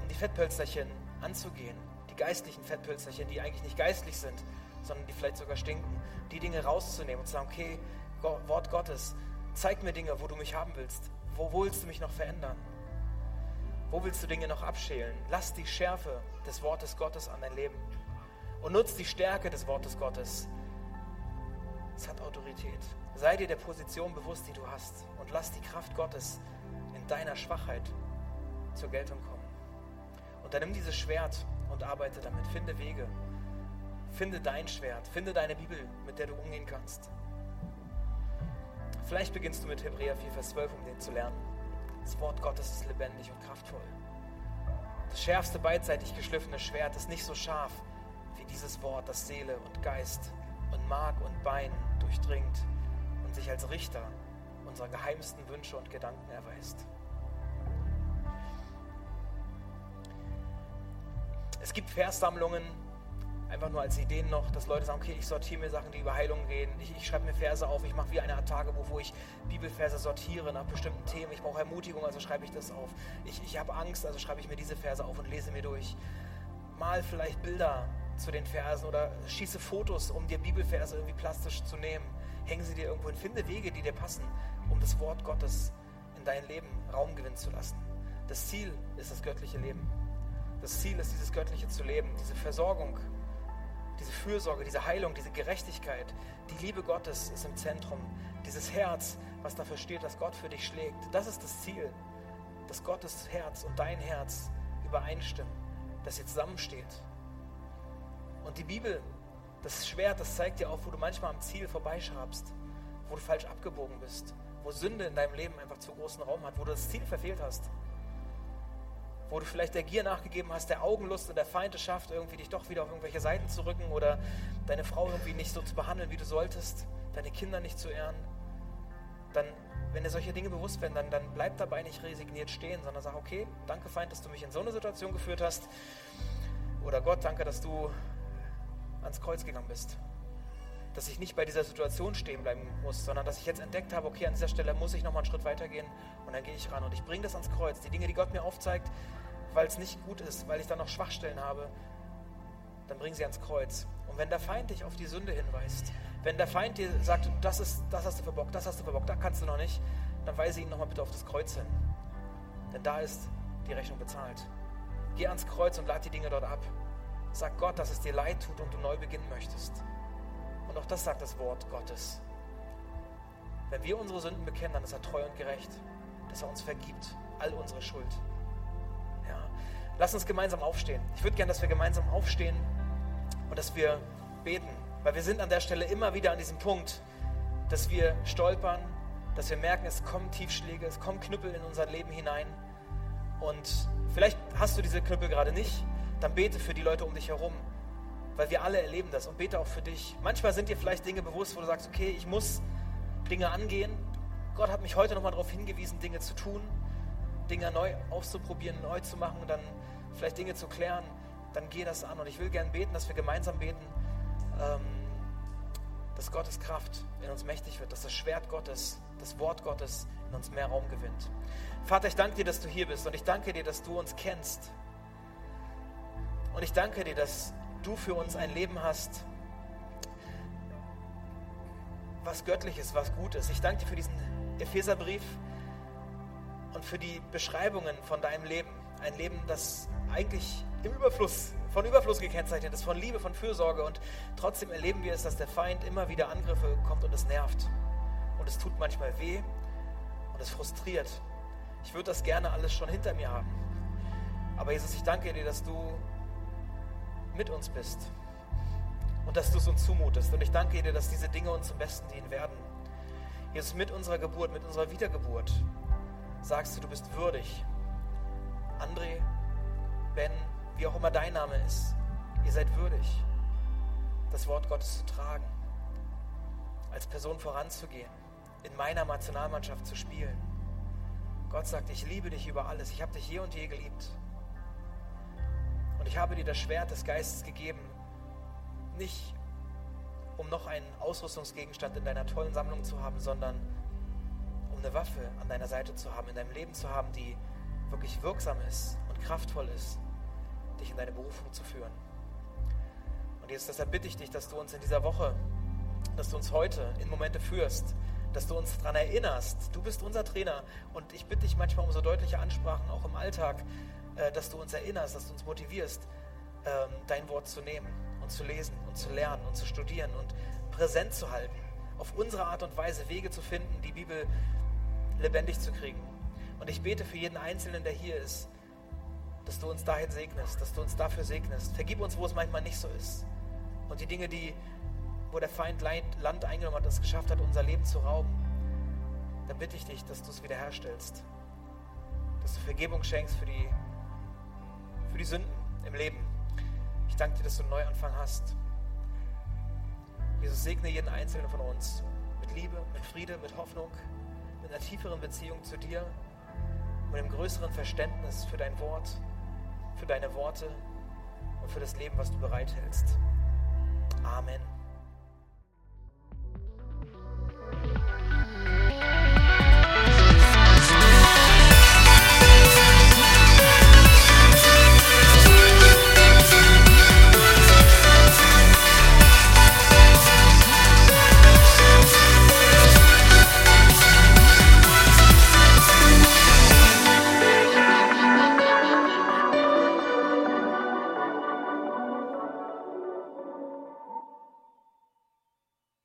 um die Fettpölzerchen anzugehen, die geistlichen Fettpölzerchen, die eigentlich nicht geistlich sind, sondern die vielleicht sogar stinken, die Dinge rauszunehmen und zu sagen, okay, Wort Gottes, Zeig mir Dinge, wo du mich haben willst. Wo willst du mich noch verändern? Wo willst du Dinge noch abschälen? Lass die Schärfe des Wortes Gottes an dein Leben. Und nutz die Stärke des Wortes Gottes. Es hat Autorität. Sei dir der Position bewusst, die du hast. Und lass die Kraft Gottes in deiner Schwachheit zur Geltung kommen. Und dann nimm dieses Schwert und arbeite damit. Finde Wege. Finde dein Schwert. Finde deine Bibel, mit der du umgehen kannst. Vielleicht beginnst du mit Hebräer 4, Vers 12, um den zu lernen. Das Wort Gottes ist lebendig und kraftvoll. Das schärfste beidseitig geschliffene Schwert ist nicht so scharf wie dieses Wort, das Seele und Geist und Mark und Bein durchdringt und sich als Richter unserer geheimsten Wünsche und Gedanken erweist. Es gibt Verssammlungen, einfach nur als Ideen noch, dass Leute sagen, okay, ich sortiere mir Sachen, die über Heilung gehen. Ich, ich schreibe mir Verse auf. Ich mache wie eine Art Tagebuch, wo ich Bibelverse sortiere nach bestimmten Themen. Ich brauche Ermutigung, also schreibe ich das auf. Ich, ich habe Angst, also schreibe ich mir diese Verse auf und lese mir durch. Mal vielleicht Bilder zu den Versen oder schieße Fotos, um dir Bibelverse irgendwie plastisch zu nehmen. Hängen sie dir irgendwo hin. Finde Wege, die dir passen, um das Wort Gottes in dein Leben Raum gewinnen zu lassen. Das Ziel ist das göttliche Leben. Das Ziel ist, dieses Göttliche zu leben, diese Versorgung diese Fürsorge, diese Heilung, diese Gerechtigkeit, die Liebe Gottes ist im Zentrum. Dieses Herz, was dafür steht, dass Gott für dich schlägt. Das ist das Ziel, dass Gottes Herz und dein Herz übereinstimmen, dass ihr zusammensteht. Und die Bibel, das Schwert, das zeigt dir auch, wo du manchmal am Ziel vorbeischrabst, wo du falsch abgebogen bist, wo Sünde in deinem Leben einfach zu großen Raum hat, wo du das Ziel verfehlt hast wo du vielleicht der Gier nachgegeben hast, der Augenlust und der Feind es schafft, irgendwie dich doch wieder auf irgendwelche Seiten zu rücken oder deine Frau irgendwie nicht so zu behandeln, wie du solltest, deine Kinder nicht zu ehren, dann, wenn dir solche Dinge bewusst werden, dann, dann bleib dabei nicht resigniert stehen, sondern sag, okay, danke Feind, dass du mich in so eine Situation geführt hast. Oder Gott, danke, dass du ans Kreuz gegangen bist. Dass ich nicht bei dieser Situation stehen bleiben muss, sondern dass ich jetzt entdeckt habe, okay, an dieser Stelle muss ich nochmal einen Schritt weitergehen und dann gehe ich ran und ich bringe das ans Kreuz. Die Dinge, die Gott mir aufzeigt, weil es nicht gut ist, weil ich da noch Schwachstellen habe, dann bring sie ans Kreuz. Und wenn der Feind dich auf die Sünde hinweist, wenn der Feind dir sagt, das, ist, das hast du verbockt, das hast du verbockt, da kannst du noch nicht, dann weise ihn nochmal bitte auf das Kreuz hin. Denn da ist die Rechnung bezahlt. Geh ans Kreuz und lad die Dinge dort ab. Sag Gott, dass es dir leid tut und du neu beginnen möchtest. Und auch das sagt das Wort Gottes. Wenn wir unsere Sünden bekennen, dann ist er treu und gerecht, dass er uns vergibt, all unsere Schuld. Lass uns gemeinsam aufstehen. Ich würde gerne, dass wir gemeinsam aufstehen und dass wir beten. Weil wir sind an der Stelle immer wieder an diesem Punkt, dass wir stolpern, dass wir merken, es kommen Tiefschläge, es kommen Knüppel in unser Leben hinein. Und vielleicht hast du diese Knüppel gerade nicht, dann bete für die Leute um dich herum, weil wir alle erleben das und bete auch für dich. Manchmal sind dir vielleicht Dinge bewusst, wo du sagst, okay, ich muss Dinge angehen. Gott hat mich heute nochmal darauf hingewiesen, Dinge zu tun, Dinge neu auszuprobieren, neu zu machen und dann vielleicht Dinge zu klären. Dann geh das an und ich will gern beten, dass wir gemeinsam beten, ähm, dass Gottes Kraft in uns mächtig wird, dass das Schwert Gottes, das Wort Gottes in uns mehr Raum gewinnt. Vater, ich danke dir, dass du hier bist und ich danke dir, dass du uns kennst. Und ich danke dir, dass du für uns ein Leben hast, was göttlich ist, was gut ist. Ich danke dir für diesen Epheserbrief und für die Beschreibungen von deinem Leben. Ein Leben, das eigentlich im Überfluss, von Überfluss gekennzeichnet ist, von Liebe, von Fürsorge. Und trotzdem erleben wir es, dass der Feind immer wieder Angriffe kommt und es nervt. Und es tut manchmal weh und es frustriert. Ich würde das gerne alles schon hinter mir haben. Aber Jesus, ich danke dir, dass du mit uns bist und dass du es uns zumutest. Und ich danke dir, dass diese Dinge uns zum Besten dienen werden. Jesus, mit unserer Geburt, mit unserer Wiedergeburt sagst du, du bist würdig. André, Ben, wie auch immer dein Name ist, ihr seid würdig, das Wort Gottes zu tragen, als Person voranzugehen, in meiner Nationalmannschaft zu spielen. Gott sagt, ich liebe dich über alles. Ich habe dich je und je geliebt. Und ich habe dir das Schwert des Geistes gegeben, nicht um noch einen Ausrüstungsgegenstand in deiner tollen Sammlung zu haben, sondern um eine Waffe an deiner Seite zu haben, in deinem Leben zu haben, die wirklich wirksam ist und kraftvoll ist, dich in deine Berufung zu führen. Und jetzt deshalb bitte ich dich, dass du uns in dieser Woche, dass du uns heute in Momente führst, dass du uns daran erinnerst, du bist unser Trainer und ich bitte dich manchmal um so deutliche Ansprachen, auch im Alltag, äh, dass du uns erinnerst, dass du uns motivierst, ähm, dein Wort zu nehmen und zu lesen und zu lernen und zu studieren und präsent zu halten, auf unsere Art und Weise Wege zu finden, die Bibel lebendig zu kriegen. Und ich bete für jeden Einzelnen, der hier ist, dass du uns dahin segnest, dass du uns dafür segnest. Vergib uns, wo es manchmal nicht so ist. Und die Dinge, die, wo der Feind Land eingenommen hat, es geschafft hat, unser Leben zu rauben, dann bitte ich dich, dass du es wiederherstellst. Dass du Vergebung schenkst für die, für die Sünden im Leben. Ich danke dir, dass du einen Neuanfang hast. Jesus, segne jeden Einzelnen von uns mit Liebe, mit Friede, mit Hoffnung, mit einer tieferen Beziehung zu dir, mit einem größeren Verständnis für dein Wort, für deine Worte und für das Leben, was du bereithältst. Amen.